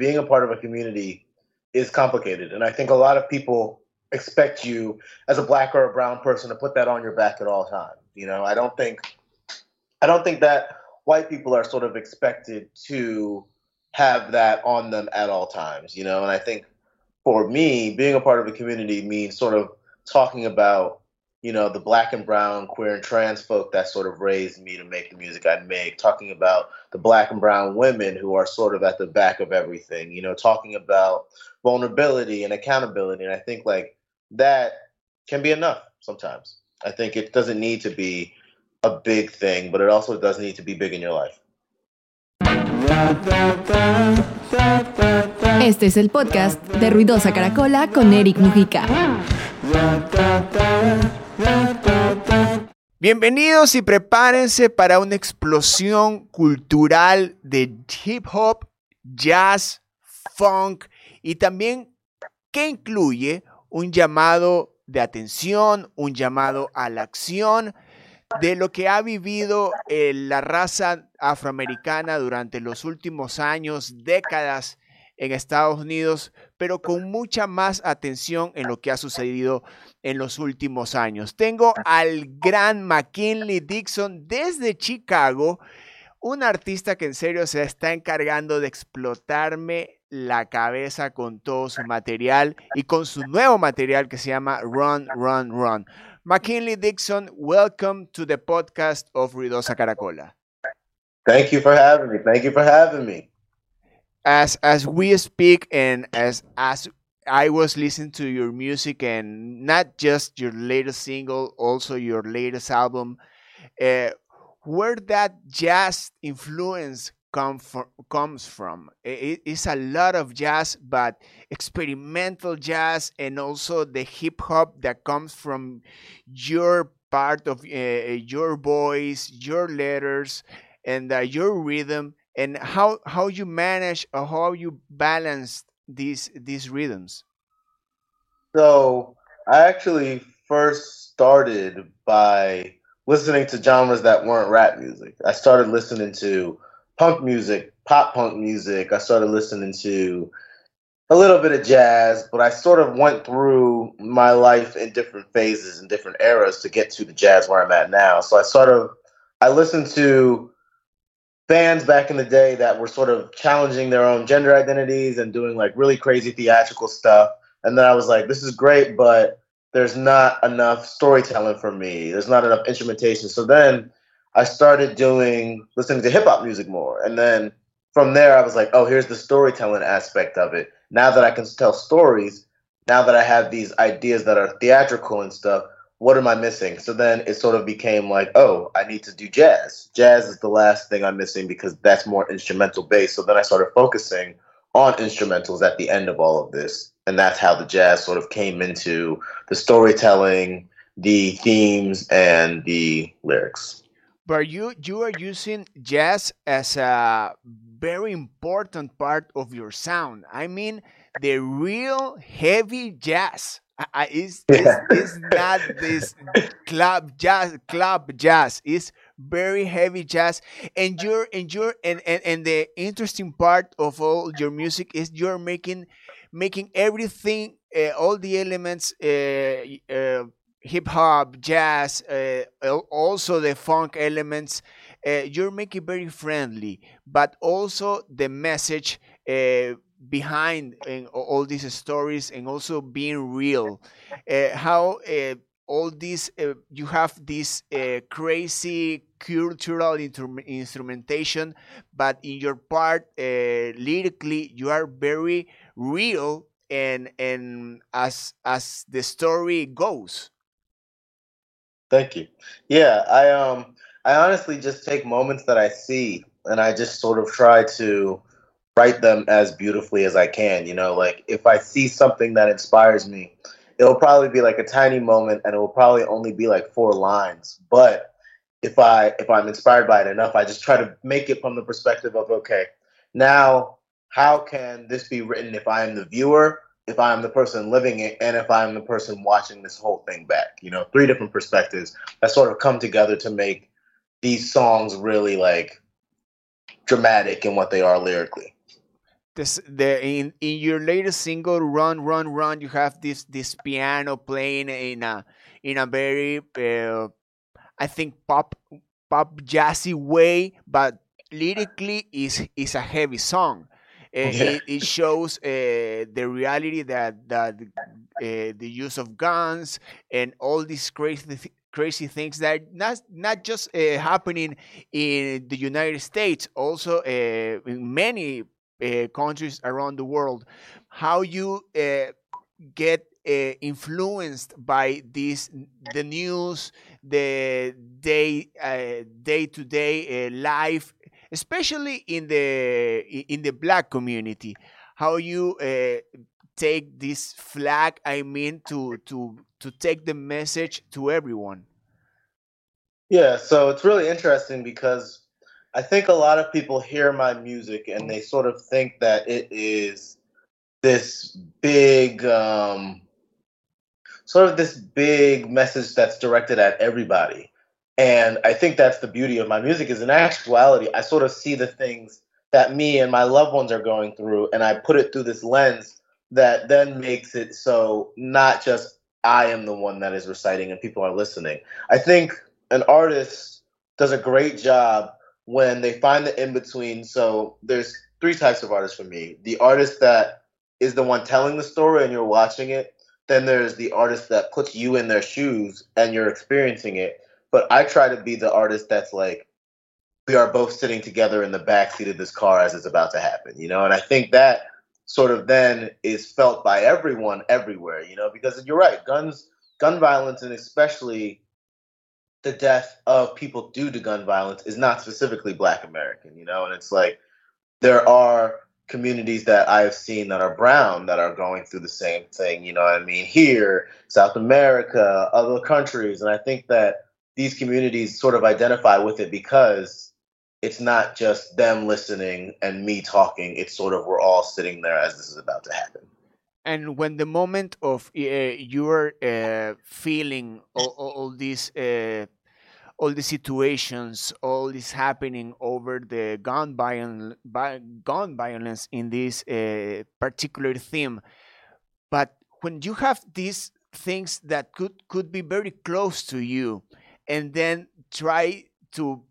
being a part of a community is complicated. And I think a lot of people expect you as a black or a brown person to put that on your back at all times. You know, I don't think I don't think that white people are sort of expected to have that on them at all times, you know, and I think for me, being a part of a community means sort of talking about, you know, the black and brown, queer and trans folk that sort of raised me to make the music I make, talking about the black and brown women who are sort of at the back of everything, you know, talking about vulnerability and accountability. And I think like that can be enough sometimes. I think it doesn't need to be a big thing, but it also does need to be big in your life. Este es el podcast de Ruidosa Caracola con Erick Mujica. Bienvenidos y prepárense para una explosión cultural de hip hop, jazz, funk y también que incluye un llamado de atención, un llamado a la acción de lo que ha vivido eh, la raza afroamericana durante los últimos años, décadas en Estados Unidos, pero con mucha más atención en lo que ha sucedido en los últimos años. Tengo al gran McKinley Dixon desde Chicago, un artista que en serio se está encargando de explotarme la cabeza con todo su material y con su nuevo material que se llama Run, Run, Run. McKinley Dixon, welcome to the podcast of Ruidosa Caracola. Thank you for having me. Thank you for having me. As as we speak and as as I was listening to your music and not just your latest single, also your latest album, uh, where that jazz influence come from, comes from. It, it's a lot of jazz, but experimental jazz and also the hip hop that comes from your part of uh, your voice, your letters, and uh, your rhythm, and how how you manage or how you balance these these rhythms. So I actually first started by listening to genres that weren't rap music. I started listening to punk music, pop punk music. I started listening to a little bit of jazz, but I sort of went through my life in different phases and different eras to get to the jazz where I'm at now. So I sort of I listened to bands back in the day that were sort of challenging their own gender identities and doing like really crazy theatrical stuff. And then I was like, this is great, but there's not enough storytelling for me. There's not enough instrumentation. So then I started doing listening to hip hop music more, and then from there I was like, oh, here's the storytelling aspect of it. Now that I can tell stories, now that I have these ideas that are theatrical and stuff, what am I missing? So then it sort of became like, oh, I need to do jazz. Jazz is the last thing I'm missing because that's more instrumental based. So then I started focusing on instrumentals at the end of all of this. And that's how the jazz sort of came into the storytelling, the themes, and the lyrics but you you are using jazz as a very important part of your sound. I mean, the real heavy jazz uh, is, is, is not this club jazz club jazz is very heavy jazz and you're and you're and, and and the interesting part of all your music is you're making making everything uh, all the elements uh, uh, hip hop, jazz, uh, also the funk elements. Uh, you're making very friendly, but also the message uh, behind all these stories and also being real. Uh, how uh, all these uh, you have this crazy cultural instrumentation, but in your part lyrically you are very real and and as as the story goes. Thank you. Yeah, I um I honestly just take moments that I see and I just sort of try to write them as beautifully as I can, you know, like if I see something that inspires me, it'll probably be like a tiny moment and it will probably only be like four lines, but if I if I'm inspired by it enough, I just try to make it from the perspective of okay, now how can this be written if I am the viewer if I'm the person living it and if I'm the person watching this whole thing back. You know, three different perspectives that sort of come together to make these songs really like dramatic in what they are lyrically. This the in in your latest single run run run you have this this piano playing in a in a very uh, i think pop pop jazzy way but lyrically is is a heavy song uh, Yeah. it, it shows uh, the reality that that uh, the use of guns and all these crazy th- crazy things that not not just uh, happening in the United States, also uh, in many uh, countries around the world. How you uh, get uh, influenced by this the news the day day to day life especially in the in the black community how you take this flag i mean to to to take the message to everyone Yeah, so it's really interesting because I think a lot of people hear my music and they sort of think that it is this big, um, sort of this big message that's directed at everybody. And I think that's the beauty of my music is in actuality, I sort of see the things that me and my loved ones are going through and I put it through this lens that then makes it so not just I am the one that is reciting and people are listening. I think an artist does a great job when they find the in between. So there's three types of artists for me. The artist that is the one telling the story and you're watching it. Then there's the artist that puts you in their shoes and you're experiencing it. But I try to be the artist that's like, we are both sitting together in the backseat of this car as it's about to happen, you know? And I think that sort of then is felt by everyone everywhere, you know, because you're right, guns, gun violence, and especially the death of people due to gun violence is not specifically black American, you know, and it's like there are communities that I've seen that are brown that are going through the same thing, you know I mean? Here, South America, other countries, and I think that these communities sort of identify with it because it's not just them listening and me talking, it's sort of we're all sitting there as this is about to happen. And when the moment of uh, you're uh, feeling all, all, these uh, all the situations, all this happening over the gun violence, gun violence in this particular theme. But when you have these things that could could be very close to you, and then try to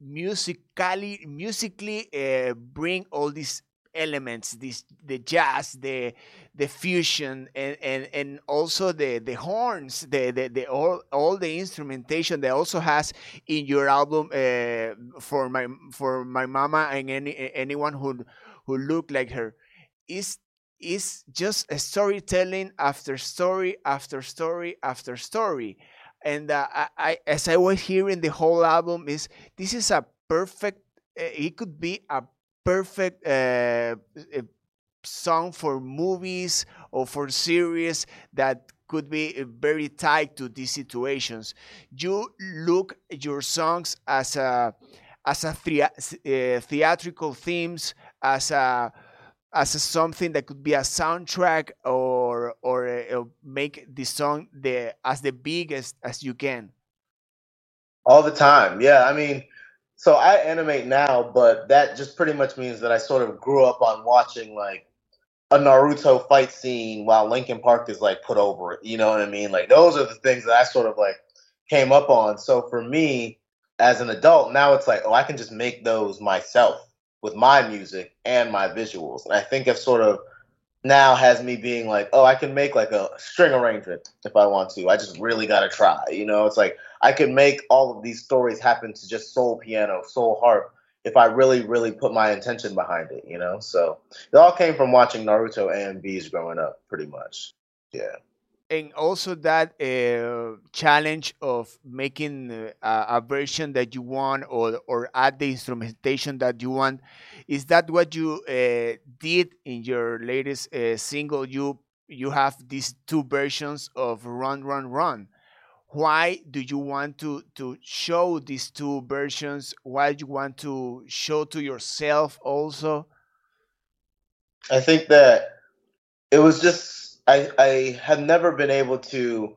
musically musically uh, bring all these elements this the jazz the the fusion and and, and also the the horns the the, the all, all the instrumentation that also has in your album uh, for my for my mama and any anyone who who look like her is is just a storytelling after story after story after story. And uh, I, I as i was hearing the whole album is this is a perfect uh, it could be a perfect uh, song for movies or for series that could be uh, very tied to these situations. You look your songs as a as a thea- uh, theatrical themes, as a as a something that could be a soundtrack or or uh, make the song the as the biggest as you can. All the time. Yeah, I mean, so I animate now, but that just pretty much means that I sort of grew up on watching like a Naruto fight scene while Linkin Park is like put over it. You know what I mean? Like those are the things that I sort of like came up on. So for me as an adult, now it's like, oh, I can just make those myself with my music and my visuals. And I think it's sort of now has me being like, oh, I can make like a string arrangement if I want to. I just really got to try. You know, it's like I could make all of these stories happen to just soul piano, soul harp, if I really, really put my intention behind it. You know, so it all came from watching Naruto AMVs growing up, pretty much. Yeah. and also that uh, challenge of making uh, a, a version that you want or or add the instrumentation that you want is that what you uh, did in your latest uh, single you you have these two versions of run run run why do you want to to show these two versions? Why do you want to show to yourself also? I think that it was just I I had never been able to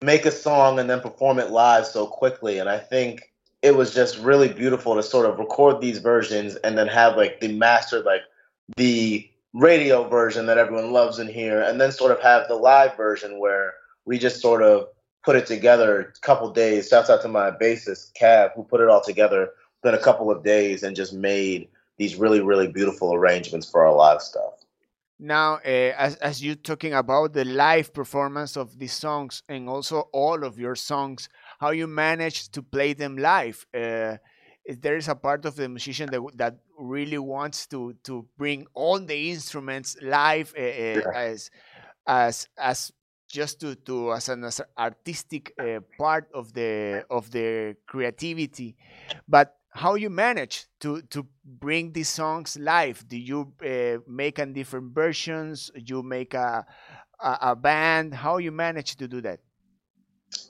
make a song and then perform it live so quickly, and I think it was just really beautiful to sort of record these versions and then have like the mastered like the radio version that everyone loves in here and then sort of have the live version where we just sort of put it together a couple days shouts out to my bassist cav who put it all together in a couple of days and just made these really really beautiful arrangements for our live stuff now uh, as, as you're talking about the live performance of these songs and also all of your songs how you manage to play them live. Uh, there is a part of the musician that that really wants to to bring all the instruments live uh, yeah. as as as just to to as an as artistic uh, part of the of the creativity, but how you manage to to bring these songs live? Do you uh, make a different versions? You make a, a a band? How you manage to do that?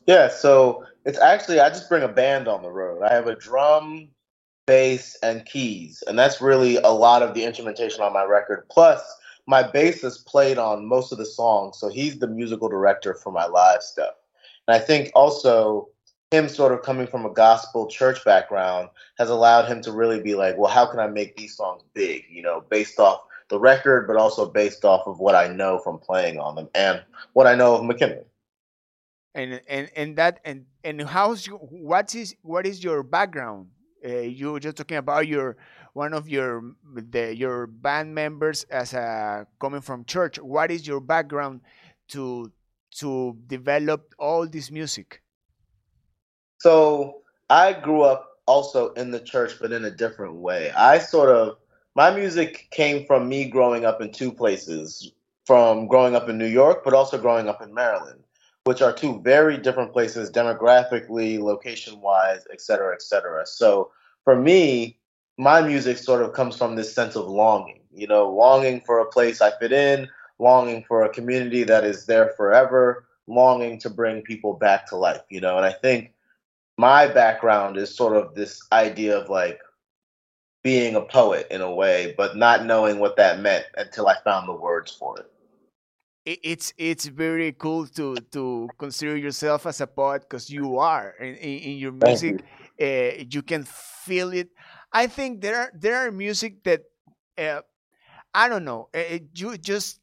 Yeah, so it's actually I just bring a band on the road. I have a drum, bass, and keys, and that's really a lot of the instrumentation on my record. Plus, my bassist played on most of the songs, so he's the musical director for my live stuff. And I think also him sort of coming from a gospel church background has allowed him to really be like, well, how can I make these songs big? You know, based off the record, but also based off of what I know from playing on them and what I know of McKinley and and and that and and how's your what is what is your background uh, you were just talking about your one of your the your band members as a coming from church what is your background to to develop all this music? So i grew up also in the church but in a different way. I sort of my music came from me growing up in two places from growing up in new york but also growing up in maryland which are two very different places demographically, location wise, et cetera, et cetera. So for me, my music sort of comes from this sense of longing, you know, longing for a place I fit in, longing for a community that is there forever, longing to bring people back to life, you know. And I think my background is sort of this idea of like being a poet in a way, but not knowing what that meant until I found the words for it it's it's very cool to to consider yourself as a poet because you are in, in, your music you. Uh, you can feel it i think there are there are music that uh, i don't know uh, you just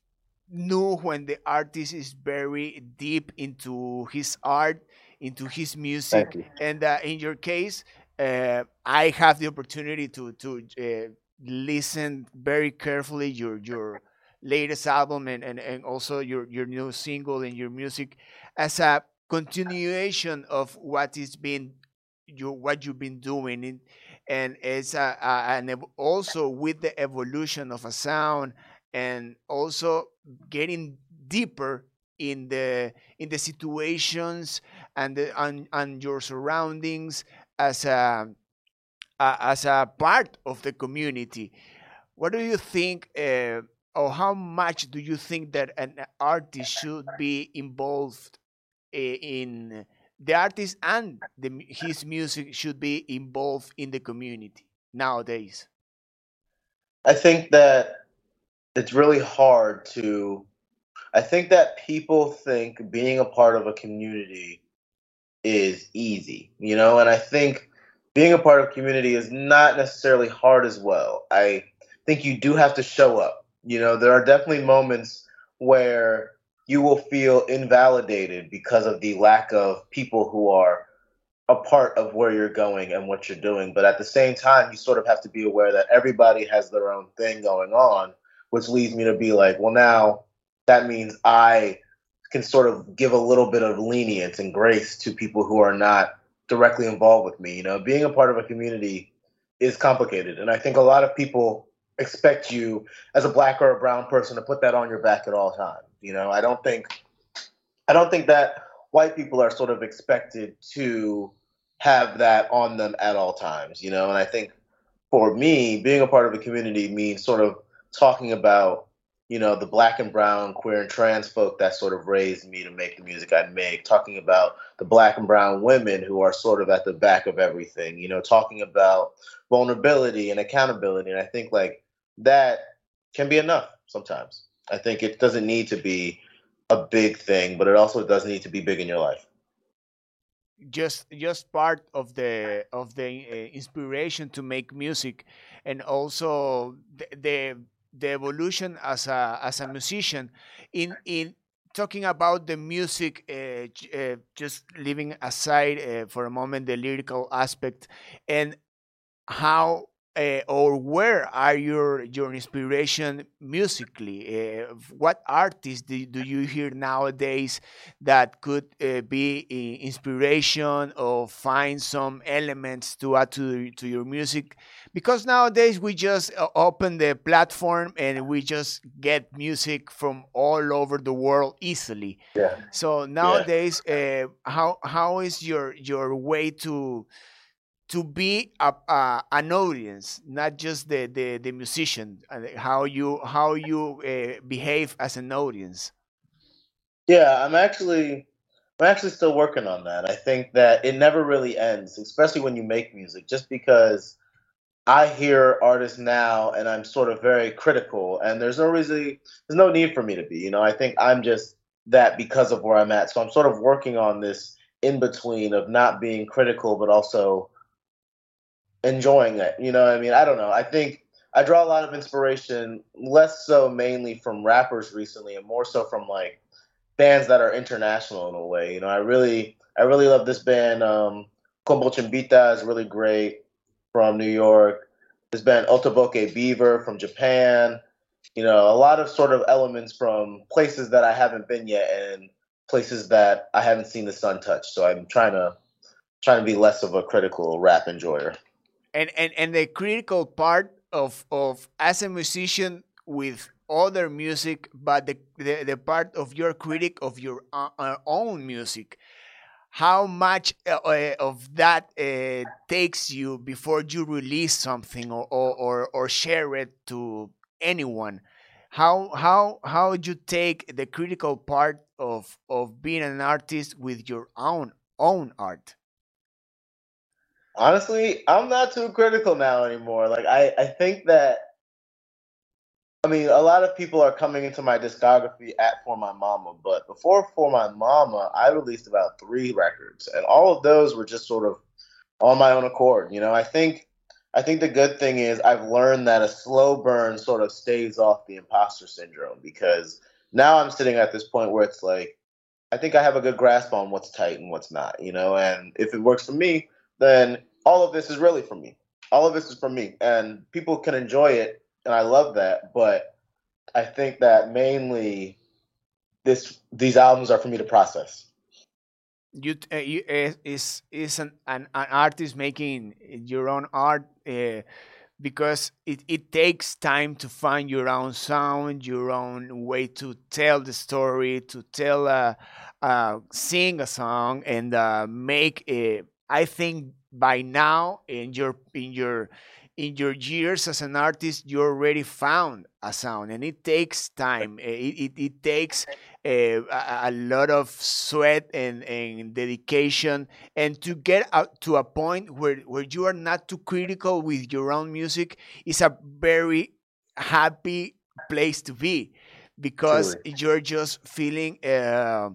know when the artist is very deep into his art into his music and uh, in your case uh, i have the opportunity to to uh, listen very carefully your your latest album and, and, and also your, your new single and your music as a continuation of what is been you what you've been doing. And, and it's a, a, and also with the evolution of a sound and also getting deeper in the in the situations and the and, and your surroundings as a, a, as a part of the community. What do you think uh, or how much do you think that an artist should be involved eh, in the artist and the, his music should be involved in the community nowadays? I think that it's really hard to. I think that people think being a part of a community is easy, you know, and I think being a part of community is not necessarily hard as well. I think you do have to show up you know, there are definitely moments where you will feel invalidated because of the lack of people who are a part of where you're going and what you're doing. But at the same time, you sort of have to be aware that everybody has their own thing going on, which leads me to be like, well, now that means I can sort of give a little bit of lenience and grace to people who are not directly involved with me. You know, being a part of a community is complicated. And I think a lot of people expect you as a black or a brown person to put that on your back at all times. You know, I don't think I don't think that white people are sort of expected to have that on them at all times, you know, and I think for me, being a part of a community means sort of talking about, you know, the black and brown, queer and trans folk that sort of raised me to make the music I make, talking about the black and brown women who are sort of at the back of everything, you know, talking about vulnerability and accountability. And I think like that can be enough sometimes. I think it doesn't need to be a big thing, but it also does need to be big in your life. just just part of the of the uh, inspiration to make music and also the, the the evolution as a as a musician in in talking about the music uh, uh, just leaving aside uh, for a moment the lyrical aspect and how uh, or where are your your inspiration musically? Uh, what artists do, do you hear nowadays that could uh, be inspiration or find some elements to add to to your music? Because nowadays we just uh, open the platform and we just get music from all over the world easily. Yeah. So nowadays, yeah. Uh, how how is your your way to to be a, a, an audience, not just the, the, the musician, how you how you uh, behave as an audience. Yeah, I'm actually I'm actually still working on that. I think that it never really ends, especially when you make music. Just because I hear artists now and I'm sort of very critical, and there's no reason, there's no need for me to be. You know, I think I'm just that because of where I'm at. So I'm sort of working on this in between of not being critical, but also enjoying it. You know, I mean, I don't know. I think I draw a lot of inspiration, less so mainly from rappers recently, and more so from like bands that are international in a way. You know, I really, I really love this band. Um, Combo Chimbita is really great from New York. This band Otoboke Beaver from Japan. You know, a lot of sort of elements from places that I haven't been yet and places that I haven't seen the sun touch. So I'm trying to trying to be less of a critical rap enjoyer and and and the critical part of of as a musician with other music but the the, the part of your critic of your uh, uh own music how much uh, uh, of that uh, takes you before you release something or, or, or, share it to anyone? How how how you take the critical part of of being an artist with your own own art Honestly, I'm not too critical now anymore. Like I, I think that I mean a lot of people are coming into my discography at For My Mama, but before For My Mama, I released about three records. And all of those were just sort of on my own accord. You know, I think I think the good thing is I've learned that a slow burn sort of staves off the imposter syndrome because now I'm sitting at this point where it's like I think I have a good grasp on what's tight and what's not, you know, and if it works for me, then all of this is really for me. All of this is for me, and people can enjoy it, and I love that. But I think that mainly this these albums are for me to process. You, uh, you uh, is is an, an, an artist making your own art uh, because it, it takes time to find your own sound, your own way to tell the story, to tell uh, sing a song, and uh, make a I think by now in your in your in your years as an artist, you already found a sound, and it takes time. Eh, it, it, it takes eh, a, a, lot of sweat and, and dedication, and to get out to a point where, where you are not too critical with your own music is a very happy place to be because Truly. you're just feeling uh,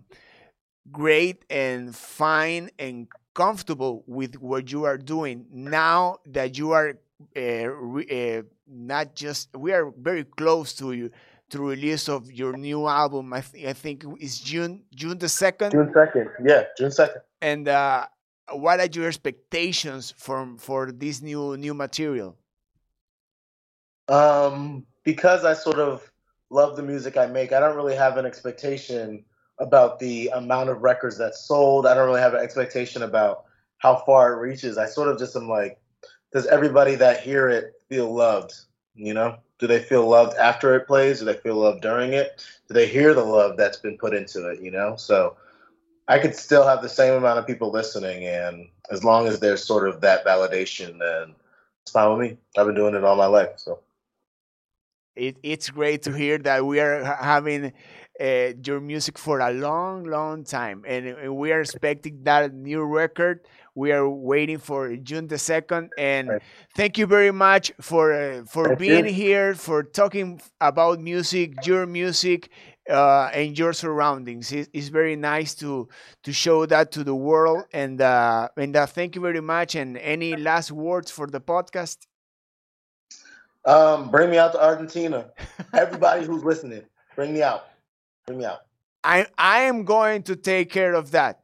great and fine and comfortable with what you are doing now that you are uh, uh, not just we are very close to you to release of your new album. I, th- I think it's june june the 2nd june 2nd yeah june 2nd and uh, what are your expectations from for this new new material? Um because i sort of love the music i make i don't really have an expectation about the amount of records that sold. I don't really have an expectation about how far it reaches. I sort of just am like, does everybody that hear it feel loved? You know, do they feel loved after it plays? Do they feel loved during it? Do they hear the love that's been put into it? You know, so I could still have the same amount of people listening, and as long as there's sort of that validation, then it's fine with me. I've been doing it all my life, so. it, it's great to hear that we are having uh, your music for a long, long time, and, and, we are expecting that new record. We are waiting for June the second, and right. thank you very much for uh, for thank being you. here, for talking about music, your music, uh, and your surroundings. It, it's very nice to to show that to the world, and uh, and uh, thank you very much. And any last words for the podcast? Um, bring me out to Argentina. Everybody who's listening, bring me out. Out. I I am going to take care of that.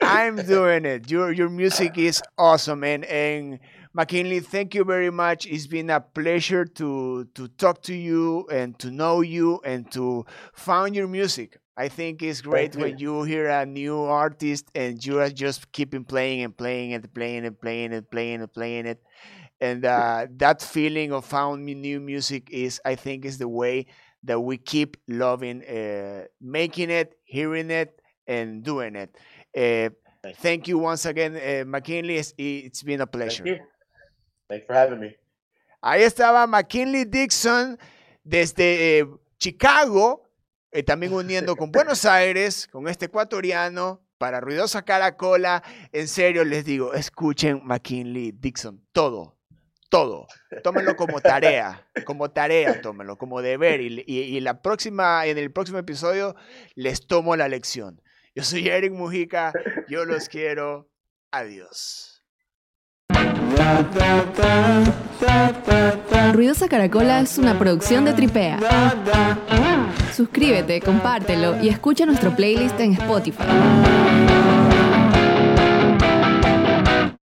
I'm doing it. Your your music is awesome, and and McKinley, thank you very much. It's been a pleasure to to talk to you and to know you and to find your music. I think it's great when you hear a new artist and you are just keeping playing and playing and playing and playing and playing and playing it and uh, that feeling of found new music is i think is the way that we keep loving uh, making it hearing it and doing it. Uh, thank you. once again uh, mckinley. It's, it's been a pleasure. thank you. Thanks for having me. Ahí estaba mckinley dixon desde eh, chicago eh, también uniendo con buenos aires con este ecuatoriano para Ruidosa Caracola, en serio les digo, escuchen McKinley Dixon, todo, todo. Tómenlo como tarea, como tarea, tómenlo, como deber. Y, y, la próxima, en el próximo episodio les tomo la lección. Yo soy Eric Mujica, yo los quiero. Adiós. Ruidosa Caracola es una producción de Tripea. Suscríbete, compártelo y escucha nuestro playlist en Spotify.